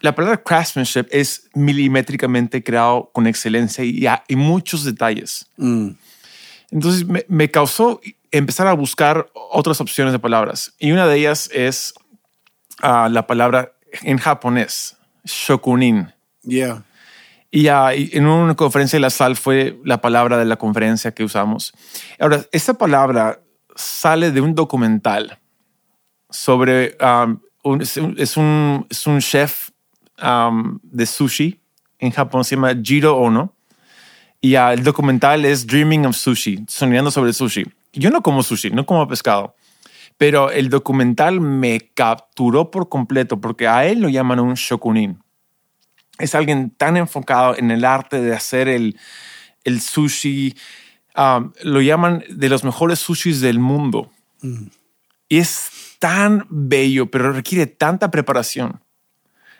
la palabra craftsmanship es milimétricamente creado con excelencia y, y muchos detalles. Mm. Entonces me, me, causó empezar a buscar otras opciones de palabras. Y una de ellas es uh, la palabra en japonés, shokunin. Yeah. Y, uh, y, en una conferencia de la sal fue la palabra de la conferencia que usamos. Ahora, esta palabra sale de un documental sobre, um, un, es, un, es, un, es un chef um, de sushi en Japón, se llama Jiro Ono. Y uh, el documental es Dreaming of Sushi, soñando sobre sushi. Yo no como sushi, no como pescado, pero el documental me capturó por completo porque a él lo llaman un shokunin. Es alguien tan enfocado en el arte de hacer el, el sushi. Um, lo llaman de los mejores sushis del mundo. Mm. Y es tan bello, pero requiere tanta preparación.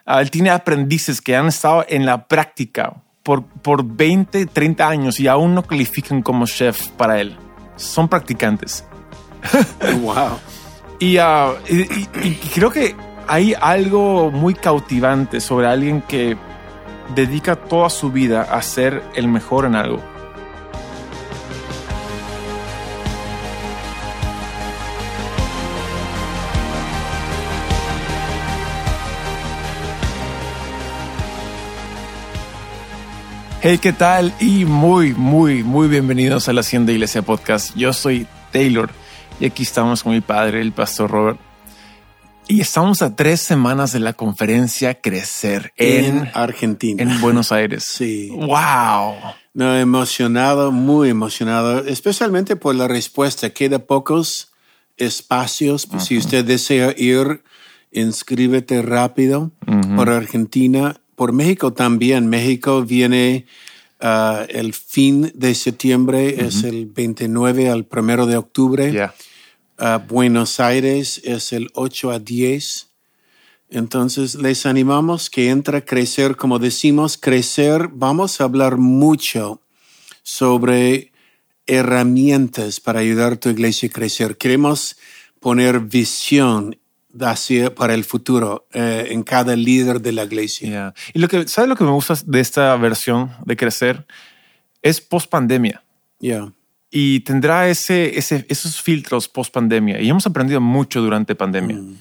Él tiene aprendices que han estado en la práctica por, por 20, 30 años y aún no califican como chef para él. Son practicantes. wow. Y, uh, y, y, y, creo que hay algo muy cautivante sobre alguien que dedica toda su vida a ser el mejor en algo. Hey, ¿qué tal? Y muy, muy, muy bienvenidos a la Hacienda Iglesia Podcast. Yo soy Taylor y aquí estamos con mi padre, el pastor Robert. Y estamos a tres semanas de la conferencia Crecer en, en Argentina, en Buenos Aires. Sí. Wow. No, emocionado, muy emocionado, especialmente por la respuesta. Queda pocos espacios. Uh -huh. Si usted desea ir, inscríbete rápido uh -huh. por Argentina. Por México también. México viene uh, el fin de septiembre, uh -huh. es el 29 al 1 de octubre. Yeah. Uh, Buenos Aires es el 8 a 10. Entonces les animamos que entra a crecer, como decimos, crecer. Vamos a hablar mucho sobre herramientas para ayudar a tu iglesia a crecer. Queremos poner visión hacia, para el futuro eh, en cada líder de la iglesia. Yeah. Y lo que, ¿sabes lo que me gusta de esta versión de crecer? Es post pandemia. Yeah y tendrá ese, ese, esos filtros post pandemia. Y hemos aprendido mucho durante pandemia. Mm.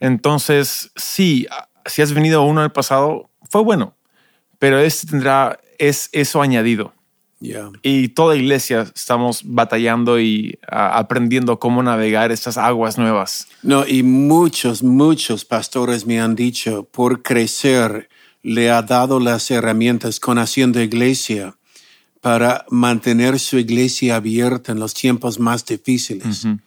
Entonces, sí, si has venido uno del pasado, fue bueno, pero este tendrá es eso añadido. Yeah. Y toda iglesia estamos batallando y uh, aprendiendo cómo navegar estas aguas nuevas. No, y muchos, muchos pastores me han dicho, por crecer, le ha dado las herramientas con haciendo iglesia para mantener su iglesia abierta en los tiempos más difíciles. Uh -huh.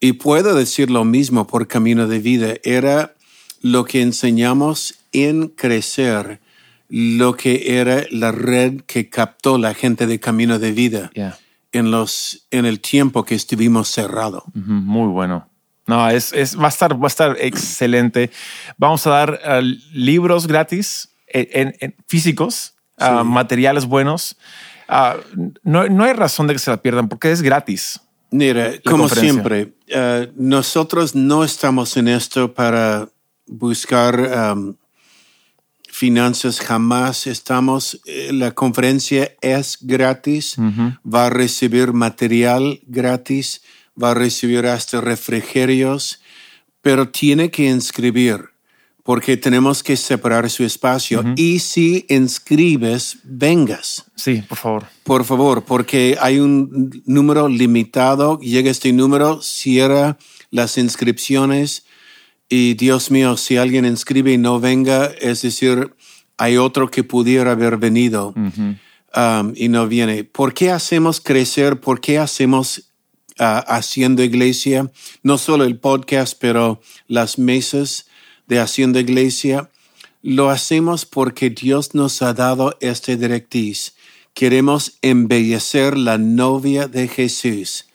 Y puedo decir lo mismo por camino de vida. Era lo que enseñamos en crecer, lo que era la red que captó la gente de camino de vida yeah. en, los, en el tiempo que estuvimos cerrados. Uh -huh. Muy bueno. No, es, es, va, a estar, va a estar excelente. Vamos a dar uh, libros gratis en, en físicos, Sí. uh, materiales buenos. Uh, no, no, hay razón de que se la pierdan porque es gratis. Mira, como siempre, uh, nosotros no estamos en esto para buscar um, finanzas, jamás estamos. Eh, la conferencia es gratis, uh -huh. va a recibir material gratis, va a recibir hasta refrigerios, pero tiene que inscribir porque tenemos que separar su espacio. Uh -huh. Y si inscribes, vengas. Sí, por favor. Por favor, porque hay un número limitado. Llega este número, cierra las inscripciones. Y Dios mío, si alguien inscribe y no venga, es decir, hay otro que pudiera haber venido uh -huh. um, y no viene. ¿Por qué hacemos crecer? ¿Por qué hacemos uh, haciendo iglesia? No solo el podcast, pero las mesas de Hacienda Iglesia, lo hacemos porque Dios nos ha dado este directriz. Queremos embellecer la novia de Jesús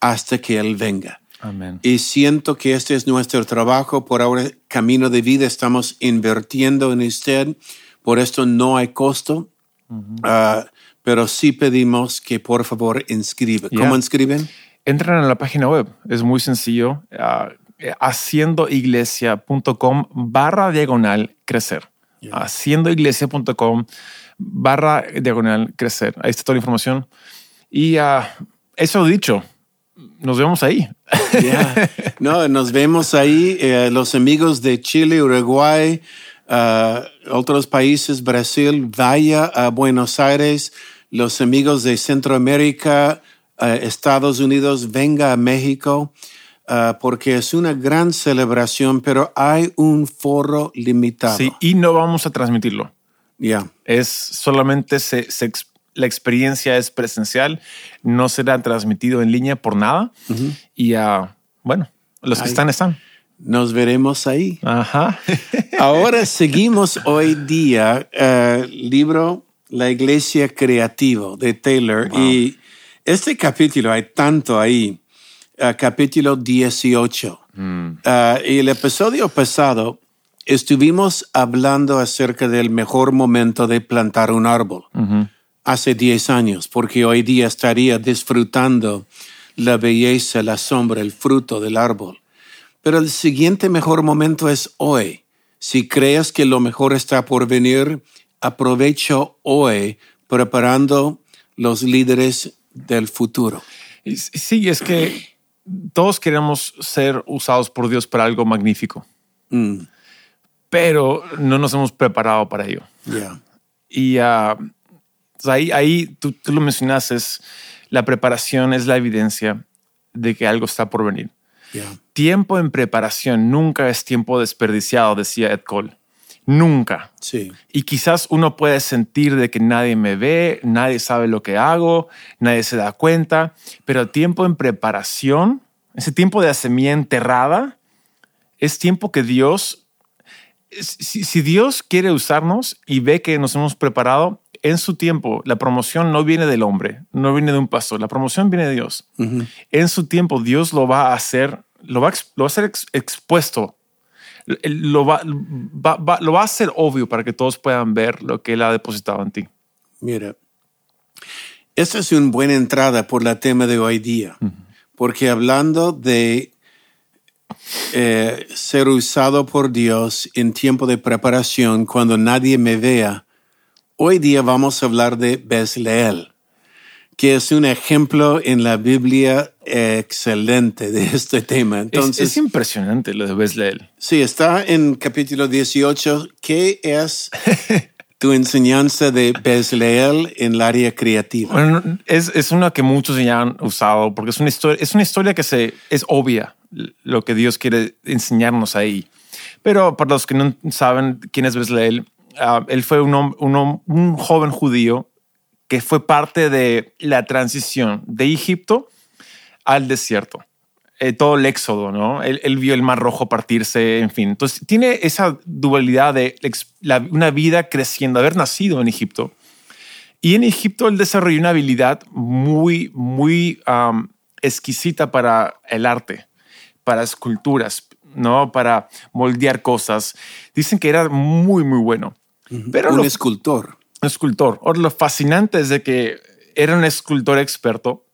hasta que Él venga. Amén. Y siento que este es nuestro trabajo. Por ahora, Camino de Vida, estamos invirtiendo en usted. Por esto no hay costo. Uh -huh. uh, pero sí pedimos que por favor inscriban. Yeah. ¿Cómo inscriben? Entran a la página web. Es muy sencillo. Uh, haciendoiglesia.com barra diagonal crecer. haciendoiglesia.com barra diagonal crecer. Ahí está toda la información. Y uh, eso dicho, nos vemos ahí. Yeah. No, nos vemos ahí. Eh, los amigos de Chile, Uruguay, uh, otros países, Brasil, vaya a Buenos Aires. Los amigos de Centroamérica, uh, Estados Unidos, venga a México. Uh, porque es una gran celebración, pero hay un foro limitado. Sí, y no vamos a transmitirlo. Ya. Es solamente se, se la experiencia es presencial, no será transmitido en línea por nada. Y ah, bueno, los que están, están. Nos veremos ahí. Ajá. Ahora seguimos hoy día eh, libro La Iglesia Creativo de Taylor y este capítulo hay tanto ahí, eh, capítulo 18. Eh, y el episodio pasado estuvimos hablando acerca del mejor momento de plantar un árbol hace 10 años, porque hoy día estaría disfrutando la belleza, la sombra, el fruto del árbol. Pero el siguiente mejor momento es hoy. Si crees que lo mejor está por venir, aprovecho hoy preparando los líderes del futuro. Sí, es que todos queremos ser usados por Dios para algo magnífico, Mm, pero no nos hemos preparado para ello. yeah. Y ah, ahí, ahí tú, tú lo mencionas, es la preparación es la evidencia de que algo está por venir. Yeah. Tiempo en preparación nunca es tiempo desperdiciado, decía Ed Cole. Nunca. Sí. Y quizás uno puede sentir de que nadie me ve, nadie sabe lo que hago, nadie se da cuenta, pero tiempo en preparación, ese tiempo de la semilla enterrada, es tiempo que Dios, si, si Dios quiere usarnos y ve que nos hemos preparado, en su tiempo, la promoción no viene del hombre, no viene de un pastor, la promoción viene de Dios. En su tiempo, Dios lo va a hacer, lo va a, ex- lo va a hacer ex- expuesto él lo va, va- va- lo va a hacer obvio para que todos puedan ver lo que Él ha depositado en ti. Mira, esta es una buena entrada por la tema de hoy día, porque hablando de eh, ser usado por Dios en tiempo de preparación, cuando nadie me vea, hoy día vamos a hablar de Bezleel, que es un ejemplo en la Biblia eh, excelente de este tema. Es- Entonces, es, impresionante lo de Bezleel. Sí, está en capítulo 18. ¿Qué es tu enseñanza de Bezleel en el área creativa? Bueno, es, es una que muchos ya han usado porque es una historia, es una historia que se, es obvia lo que Dios quiere enseñarnos ahí. Pero para los que no saben quién es Bezleel, ah, él fue un, un un joven judío que fue parte de la transición de Egipto al desierto. Eh, todo el éxodo, ¿no? Él, él vio el mar rojo partirse, en fin. Entonces tiene esa dualidad de la- una vida creciendo, haber nacido en Egipto. Y en Egipto él desarrolló una habilidad muy, muy um, exquisita para el arte, para esculturas, ¿no? Para moldear cosas. Dicen que era muy, muy bueno. Pero un lo, escultor. escultor. Ahora, lo fascinante es de que era un escultor experto,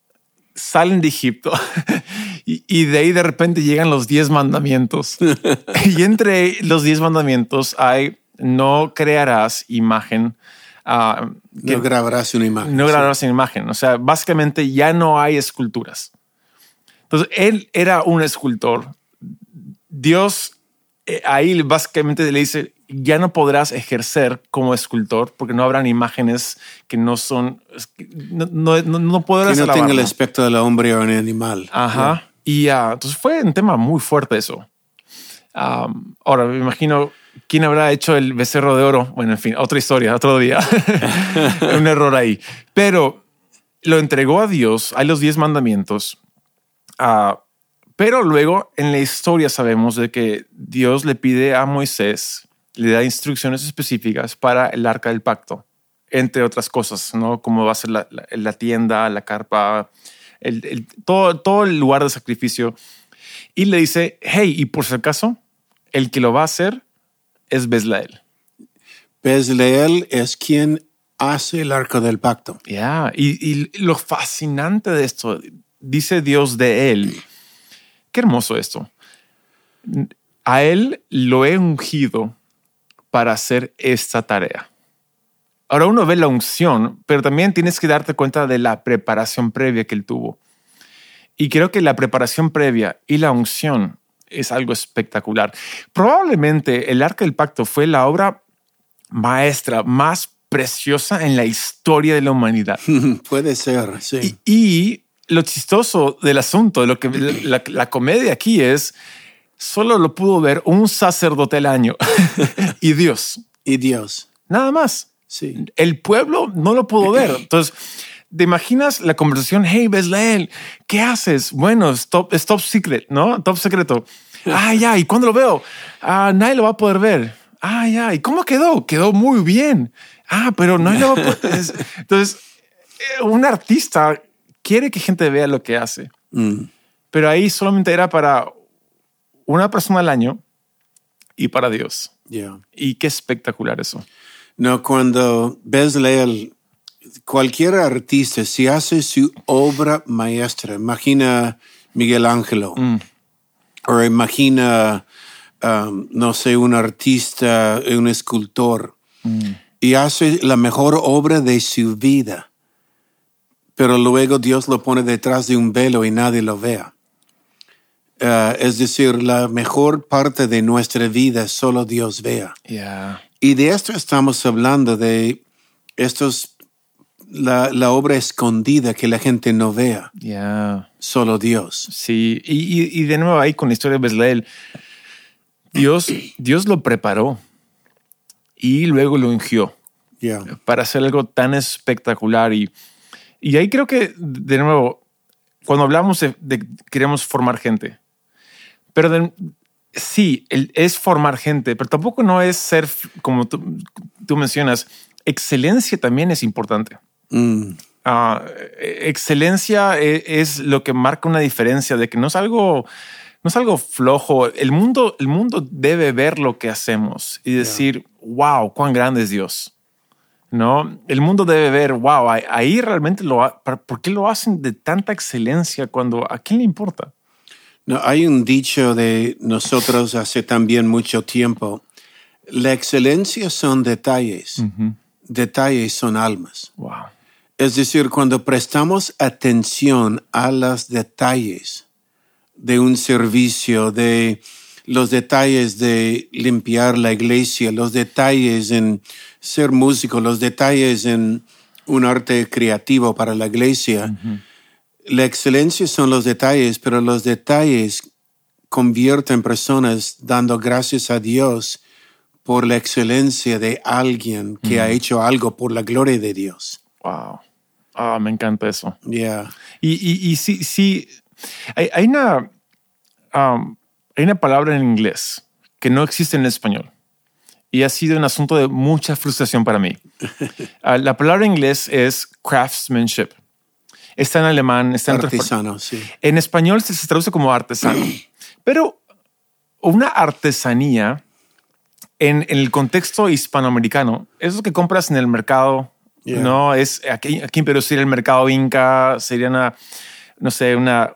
salen de Egipto y, y de ahí de repente llegan los 10 mandamientos. y entre los 10 mandamientos hay no crearás imagen. ah, que- No grabarás una imagen. no grabarás en imagen. O sea, básicamente ya no hay esculturas. Entonces, él era un escultor. Dios eh, ahí básicamente le dice, ya no podrás ejercer como escultor porque no habrán imágenes que no son, no, no, no, no Que podrás no tenga el aspecto del hombre o un animal. Ajá. Y ah, entonces fue un tema muy fuerte eso. Ahora me imagino quién habrá hecho el becerro de oro. Bueno, en fin, otra historia, otro día. un error ahí. Pero lo entregó a Dios, hay los diez mandamientos. Ah, pero luego en la historia sabemos de que Dios le pide a Moisés, le da instrucciones específicas para el arca del pacto, entre otras cosas, ¿no? Cómo va a ser la, la- la tienda, la carpa, el- el- todo, todo el lugar de sacrificio. Y le dice, hey, y por si acaso, el que lo va a hacer es Bezlael. Bezleel es quien hace el arco del pacto. Ya, y, y lo fascinante de esto, dice Dios de él. Qué hermoso esto. A él lo he ungido para hacer esta tarea. Ahora uno ve la unción, pero también tienes que darte cuenta de la preparación previa que él tuvo. Y creo que la preparación previa y la unción es algo espectacular. Probablemente el Arca del Pacto fue la obra maestra más preciosa en la historia de la humanidad. Puede ser, sí. Y, y lo chistoso del asunto, lo que la, la comedia aquí es, solo lo pudo ver un sacerdote al año y Dios. Y Dios. Nada más. Sí. El pueblo no lo pudo ver. Entonces, ¿te imaginas la conversación? Hey, Beslael, ¿qué haces? Bueno, es top, es top secret, ¿no? Top secreto. Ah, ya. ¿Y cuándo lo veo? Ah, nadie lo va a poder ver. Ah, ya. ¿Y cómo quedó? Quedó muy bien. Ah, pero no lo va a poder. Entonces, eh, un artista quiere que gente vea lo que hace, Mm. pero ahí solamente era para una persona al año y para Dios. Yeah. Y qué espectacular eso. No, cuando Bezalel, cualquier artista, si hace su obra maestra, imagina Miguel Ángelo, o imagina, um, no sé, un artista, un escultor, y hace la mejor obra de su vida, pero luego Dios lo pone detrás de un velo y nadie lo vea. Uh, es decir, la mejor parte de nuestra vida solo Dios vea. Yeah. Y de esto estamos hablando, de estos, la, la obra escondida que la gente no vea, Yeah. solo Dios. Sí, y, y- y de nuevo ahí con la historia de Beslael, Dios, Dios lo preparó y luego lo ungió Yeah. para hacer algo tan espectacular. Y, y ahí creo que, de nuevo, cuando hablamos de, de queremos formar gente, pero de- sí, el- es formar gente, pero tampoco no es ser, como tú, tú mencionas, excelencia también es importante. Mm, Ah, eh, excelencia e- es, lo que marca una diferencia de que no es algo, no es algo flojo. El mundo, el mundo debe ver lo que hacemos y decir, wow, cuán grande es Dios. No, el mundo debe ver, wow, ahí- realmente lo, ha- ¿por por qué lo hacen de tanta excelencia cuando a quién le importa? No, hay un dicho de nosotros hace también mucho tiempo. La excelencia son detalles. Detalles son almas. Wow. Es decir, cuando prestamos atención a los detalles de un servicio, de los detalles de limpiar la iglesia, los detalles en ser músico, los detalles en un arte creativo para la iglesia. La excelencia son los detalles, pero los detalles convierten personas dando gracias a Dios por la excelencia de alguien que ha hecho algo por la gloria de Dios. Wow. Ah, me encanta eso. Yeah. Y, y, y sí, sí, hay, hay una, um, hay una palabra en inglés que no existe en español y ha sido un asunto de mucha frustración para mí. Ah, la palabra en inglés es craftsmanship. Está en alemán, está en Artesano, sí. En español se, se traduce como artesano, pero una artesanía en, en el contexto hispanoamericano es lo que compras en el mercado. Yeah. No es aquí, aquí en Perú sería el mercado Inca, sería una, no sé, una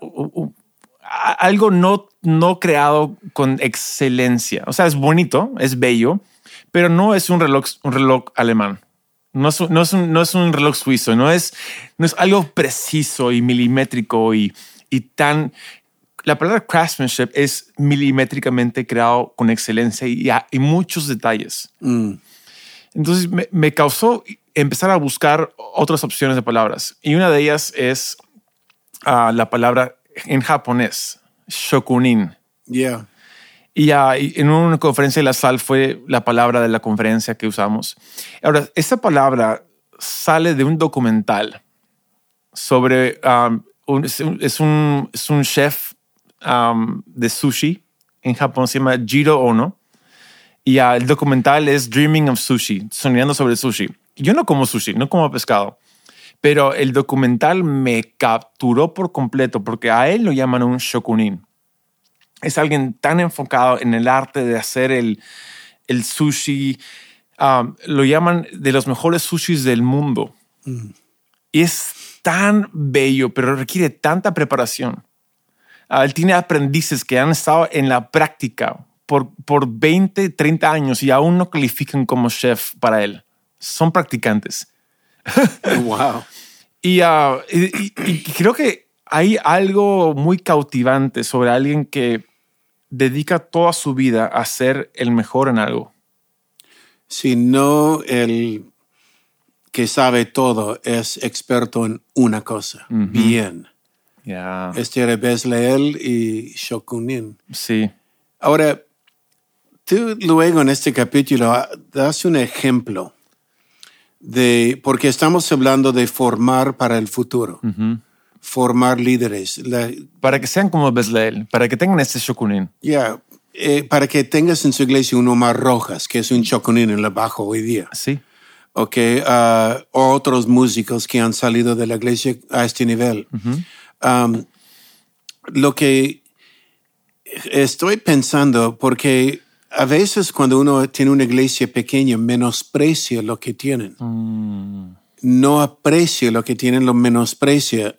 algo no, no creado con excelencia. O sea, es bonito, es bello, pero no es un reloj, un reloj alemán. No es, un- no, es un, no es un reloj suizo, no es, no es algo preciso y milimétrico y, y tan... La palabra craftsmanship es milimétricamente creado con excelencia y, y muchos detalles. Mm, Entonces me, me causó empezar a buscar otras opciones de palabras. Y una de ellas es ah, la palabra en japonés, shokunin. yeah. Y y en una conferencia de la SAL fue la palabra de la conferencia que usamos. Ahora, esta palabra sale de un documental sobre, um, un- es, un, es un- es un chef um, de sushi en Japón, se llama Jiro Ono. Y ah, el documental es Dreaming of Sushi, soñando sobre sushi. Yo no como sushi, no como pescado. Pero el documental me capturó por completo porque a él lo llaman un shokunin es alguien tan enfocado en el arte de hacer el, el sushi. um, lo llaman de los mejores sushis del mundo. Y es tan bello, pero requiere tanta preparación. Ah, él tiene aprendices que han estado en la práctica por, por 20, 30 años y aún no califican como chef para él. Son practicantes. wow. Y, ah, y- y- y creo que hay algo muy cautivante sobre alguien que dedica toda su vida a ser el mejor en algo. Si no el que sabe todo es experto en una cosa. Bien. Este era y Shokunin. Sí. Ahora, tú luego en este capítulo das un ejemplo de, porque estamos hablando de formar para el futuro, formar líderes. La- Para que sean como Bezleel, para que tengan este shokunin. Ya, eh, para que tengas en su iglesia un Omar Rojas, que es un choconín en la bajo hoy día. Sí. Ok, o otros músicos que han salido de la iglesia a este nivel. Um, lo que estoy pensando, porque a veces cuando uno tiene una iglesia pequeña, menosprecia lo que tienen. No aprecia lo que tienen, lo menosprecia,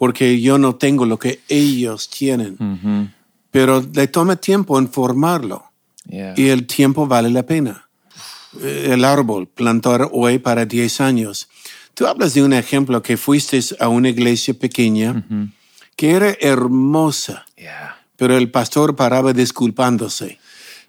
porque yo no tengo lo que ellos tienen. Pero le toma tiempo en formarlo Yeah. y el tiempo vale la pena. Eh, El árbol, plantar hoy para 10 años. Tú hablas de un ejemplo que fuiste a una iglesia pequeña que era hermosa, Yeah. pero el pastor paraba disculpándose.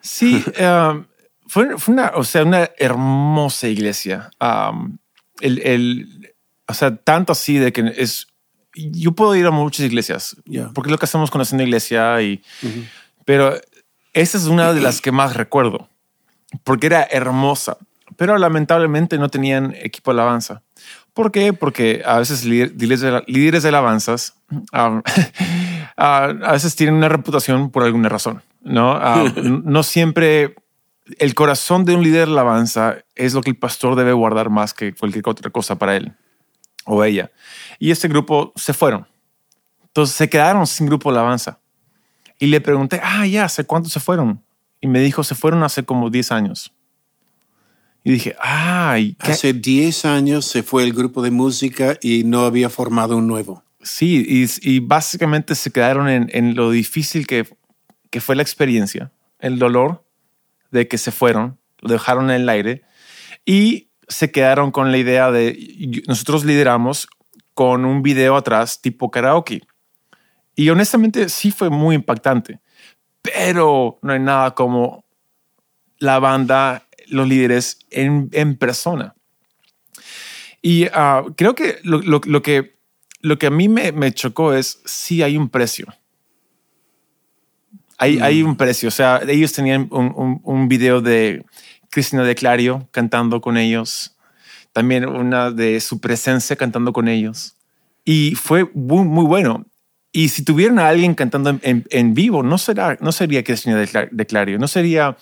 Sí, um, fue, fue una, o sea, una hermosa iglesia. Um, el, el- o sea, tanto así de que es. Yo puedo ir a muchas iglesias, porque es lo que hacemos con haciendo iglesia, y, pero esa es una de las que más recuerdo, porque era hermosa, pero lamentablemente no tenían equipo de alabanza. ¿Por qué? Porque a veces líder- líderes de, líderes de alabanzas um, a veces tienen una reputación por alguna razón, ¿no? No siempre el corazón de un líder de alabanza es lo que el pastor debe guardar más que cualquier otra cosa para él o ella. Y este grupo se fueron. Entonces se quedaron sin grupo de alabanza. Y le pregunté, ah, ya, ¿hace cuánto se fueron? Y me dijo, se fueron hace como 10 años. Y dije, ay, ¿qué? Hace 10 años se fue el grupo de música y no había formado un nuevo. Sí, y, y básicamente se quedaron en, en lo difícil que, que fue la experiencia, el dolor de que se fueron, lo dejaron en el aire y se quedaron con la idea de nosotros lideramos con un video atrás tipo karaoke. Y honestamente sí fue muy impactante, pero no hay nada como la banda, los líderes en, en persona. Y ah, creo que lo, lo- lo que lo que a mí me, me chocó es si hay un precio. Hay, hay un precio. O sea, ellos tenían un, un, un video de Cristina de Clario cantando con ellos. También una de su presencia cantando con ellos. Y fue muy, muy bueno. Y si tuvieran a alguien cantando en, en- en vivo, no, será, no sería Cristina de, Cla- de Clario, no sería,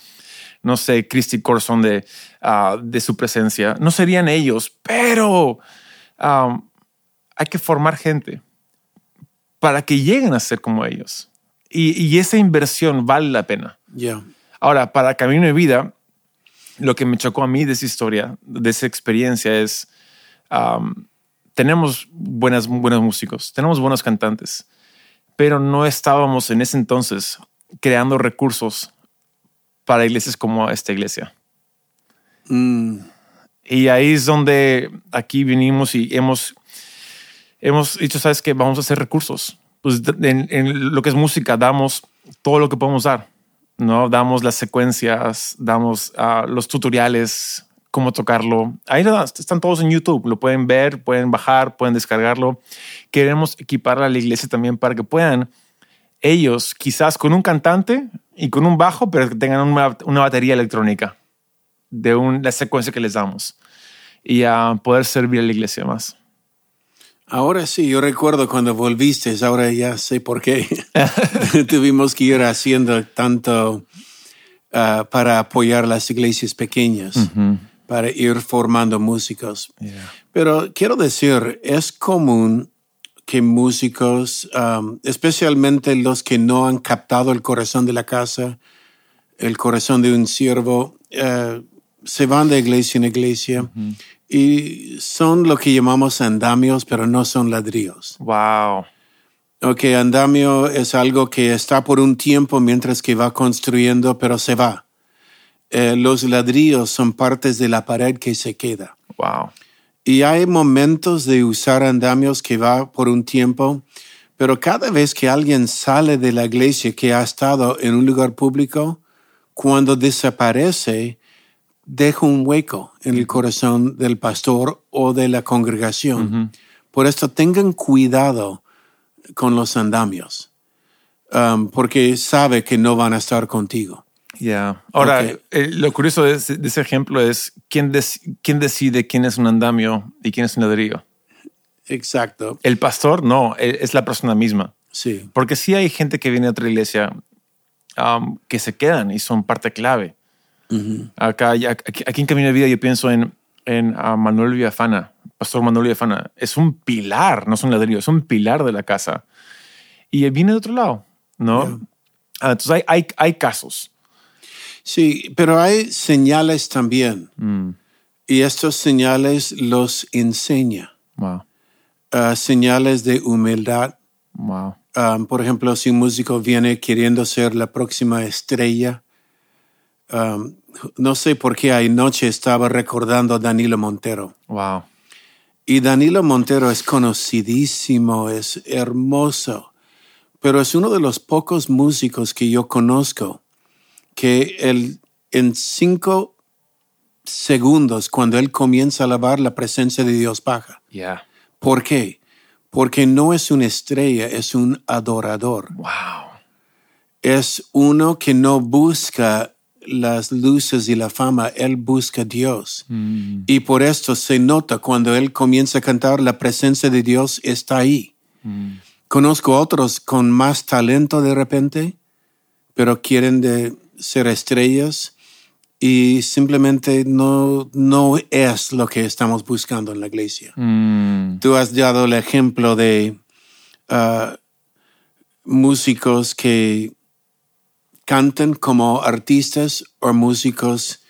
no sé, Christy Corson de, ah, de su presencia, no serían ellos, pero hay que formar gente para que lleguen a ser como ellos. Y, y esa inversión vale la pena. Ya. Ahora, para Camino de Vida, lo que me chocó a mí de esa historia, de esa experiencia es, um, tenemos buenas, buenos músicos, tenemos buenos cantantes, pero no estábamos en ese entonces creando recursos para iglesias como esta iglesia. Mm, Y ahí es donde aquí vinimos y hemos, hemos dicho, ¿sabes qué? Vamos a hacer recursos. Pues en, en lo que es música, damos todo lo que podemos dar. ¿No? Damos las secuencias, damos ah, los tutoriales, cómo tocarlo. Ahí están todos en YouTube, lo pueden ver, pueden bajar, pueden descargarlo. Queremos equipar a la iglesia también para que puedan ellos, quizás con un cantante y con un bajo, pero que tengan una, una batería electrónica de un- la secuencia que les damos y a poder servir a la iglesia más. Ahora sí, yo recuerdo cuando volviste, ahora ya sé por qué. Tuvimos que ir haciendo tanto ah, para apoyar las iglesias pequeñas, para ir formando músicos. Pero quiero decir, es común que músicos, um, especialmente los que no han captado el corazón de la casa, el corazón de un siervo, eh, se van de iglesia en iglesia y son lo que llamamos andamios, pero no son ladrillos. Wow. Ok, andamio es algo que está por un tiempo mientras que va construyendo, pero se va. Eh, los ladrillos son partes de la pared que se queda. Wow. Y hay momentos de usar andamios que va por un tiempo, pero cada vez que alguien sale de la iglesia que ha estado en un lugar público, cuando desaparece, deja un hueco en el corazón del pastor o de la congregación. Por esto tengan cuidado con los andamios, um, porque sabe que no van a estar contigo. Ya. Ahora, Ok. eh, lo curioso de ese, de ese ejemplo es quién, quién decide quién es un andamio y quién es un ladrillo. Exacto, El pastor no, eh, es la persona misma. sí. Porque sí hay gente que viene a otra iglesia um, que se quedan y son parte clave. Acá, ya- aquí, aquí en Camino de Vida yo pienso en, en ah, Manuel Villafana, Pastor Manuel Villafana. Es un pilar, no es un ladrillo, es un pilar de la casa. Y él viene de otro lado, ¿no? Ah, entonces hay, hay, hay casos. Sí, pero hay señales también. Mm, Y estos señales los enseña. wow, Ah, señales de humildad. wow. Um, por ejemplo, si un músico viene queriendo ser la próxima estrella, um, no sé por qué anoche estaba recordando a Danilo Montero. Wow. Y Danilo Montero es conocidísimo, es hermoso, pero es uno de los pocos músicos que yo conozco que él, en cinco segundos, cuando él comienza a alabar, la presencia de Dios baja. Yeah. ¿Por qué? Porque no es una estrella, es un adorador. Wow. Es uno que no busca las luces y la fama, él busca a Dios. Mm, Y por esto se nota cuando él comienza a cantar, la presencia de Dios está ahí. mm. Conozco otros con más talento de repente, pero quieren de ser estrellas y simplemente no, no es lo que estamos buscando en la iglesia. Mm, Tú has dado el ejemplo de ah, músicos que cantan como artistas o músicos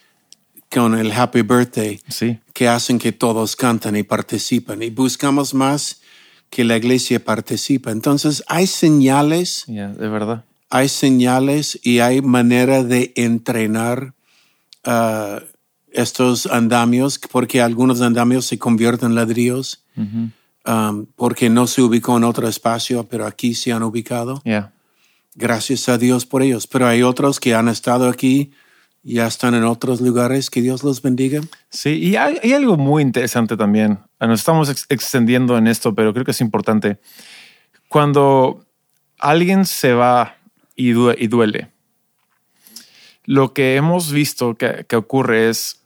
con el Happy Birthday sí. que hacen que todos cantan y participan. Y buscamos más que la iglesia participa. Entonces hay señales, Yeah, de verdad. hay señales y hay manera de entrenar ah, estos andamios, porque algunos andamios se convierten en ladrillos, Ujú. um, porque no se ubicó en otro espacio, pero aquí se han ubicado. Yeah. Gracias a Dios por ellos. Pero hay otros que han estado aquí, ya están en otros lugares. Que Dios los bendiga. Sí, y hay, algo muy interesante también. Nos estamos ex- extendiendo en esto, pero creo que es importante. Cuando alguien se va y, due- y duele, lo que hemos visto que, que ocurre es,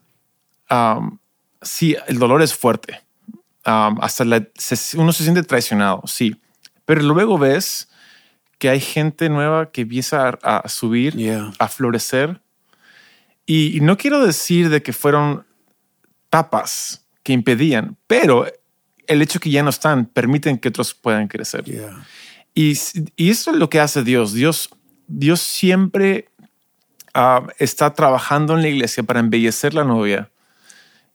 um, sí, el dolor es fuerte. Hasta la- se- uno se siente traicionado, sí. Pero luego ves que hay gente nueva que empieza a, a subir, Yeah. a florecer. Y, y no quiero decir de que fueron tapas que impedían, pero el hecho que ya no están permiten que otros puedan crecer. Yeah. Y, y eso es lo que hace Dios. Dios, Dios siempre ah, está trabajando en la iglesia para embellecer la novia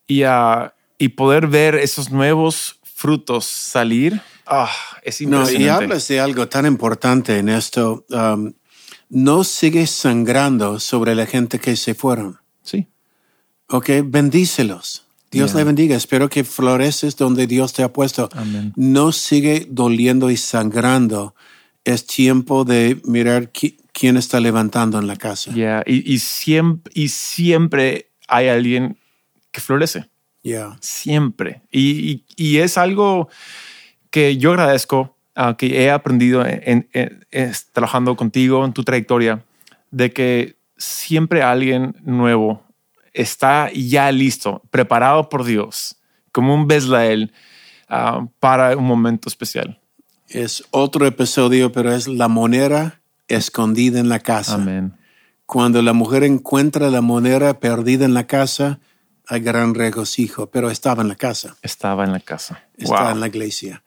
y, ah, y poder ver esos nuevos frutos salir. Ah, es No, impresionante. y hablas de algo tan importante en esto. um, no sigues sangrando sobre la gente que se fueron. Sí. Ok, bendícelos. Dios Yeah. le bendiga. Espero que floreces donde Dios te ha puesto. Amén. No sigue doliendo y sangrando. Es tiempo de mirar qui- quién está levantando en la casa. Yeah. Y, y siempre, y siempre hay alguien que florece. Yeah. Siempre. Y, y- y es algo que yo agradezco, ah, que he aprendido en, en- en- es- trabajando contigo en tu trayectoria, de que siempre alguien nuevo está ya listo, preparado por Dios, como un Beslael ah, para un momento especial. Es otro episodio, pero es la moneda escondida en la casa. Amén. Cuando la mujer encuentra la moneda perdida en la casa, hay gran regocijo, pero estaba en la casa, Estaba en la casa. Wow. en la iglesia.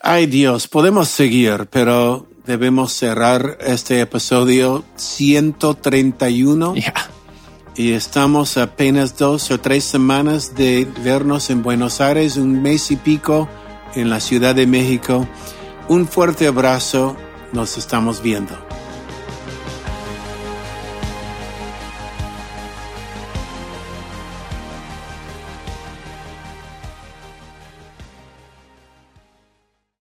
Ay Dios, podemos seguir, pero debemos cerrar este episodio 131 Yeah. y estamos apenas dos o tres semanas de vernos en Buenos Aires, un mes y pico en la Ciudad de México. Un fuerte abrazo. Nos estamos viendo.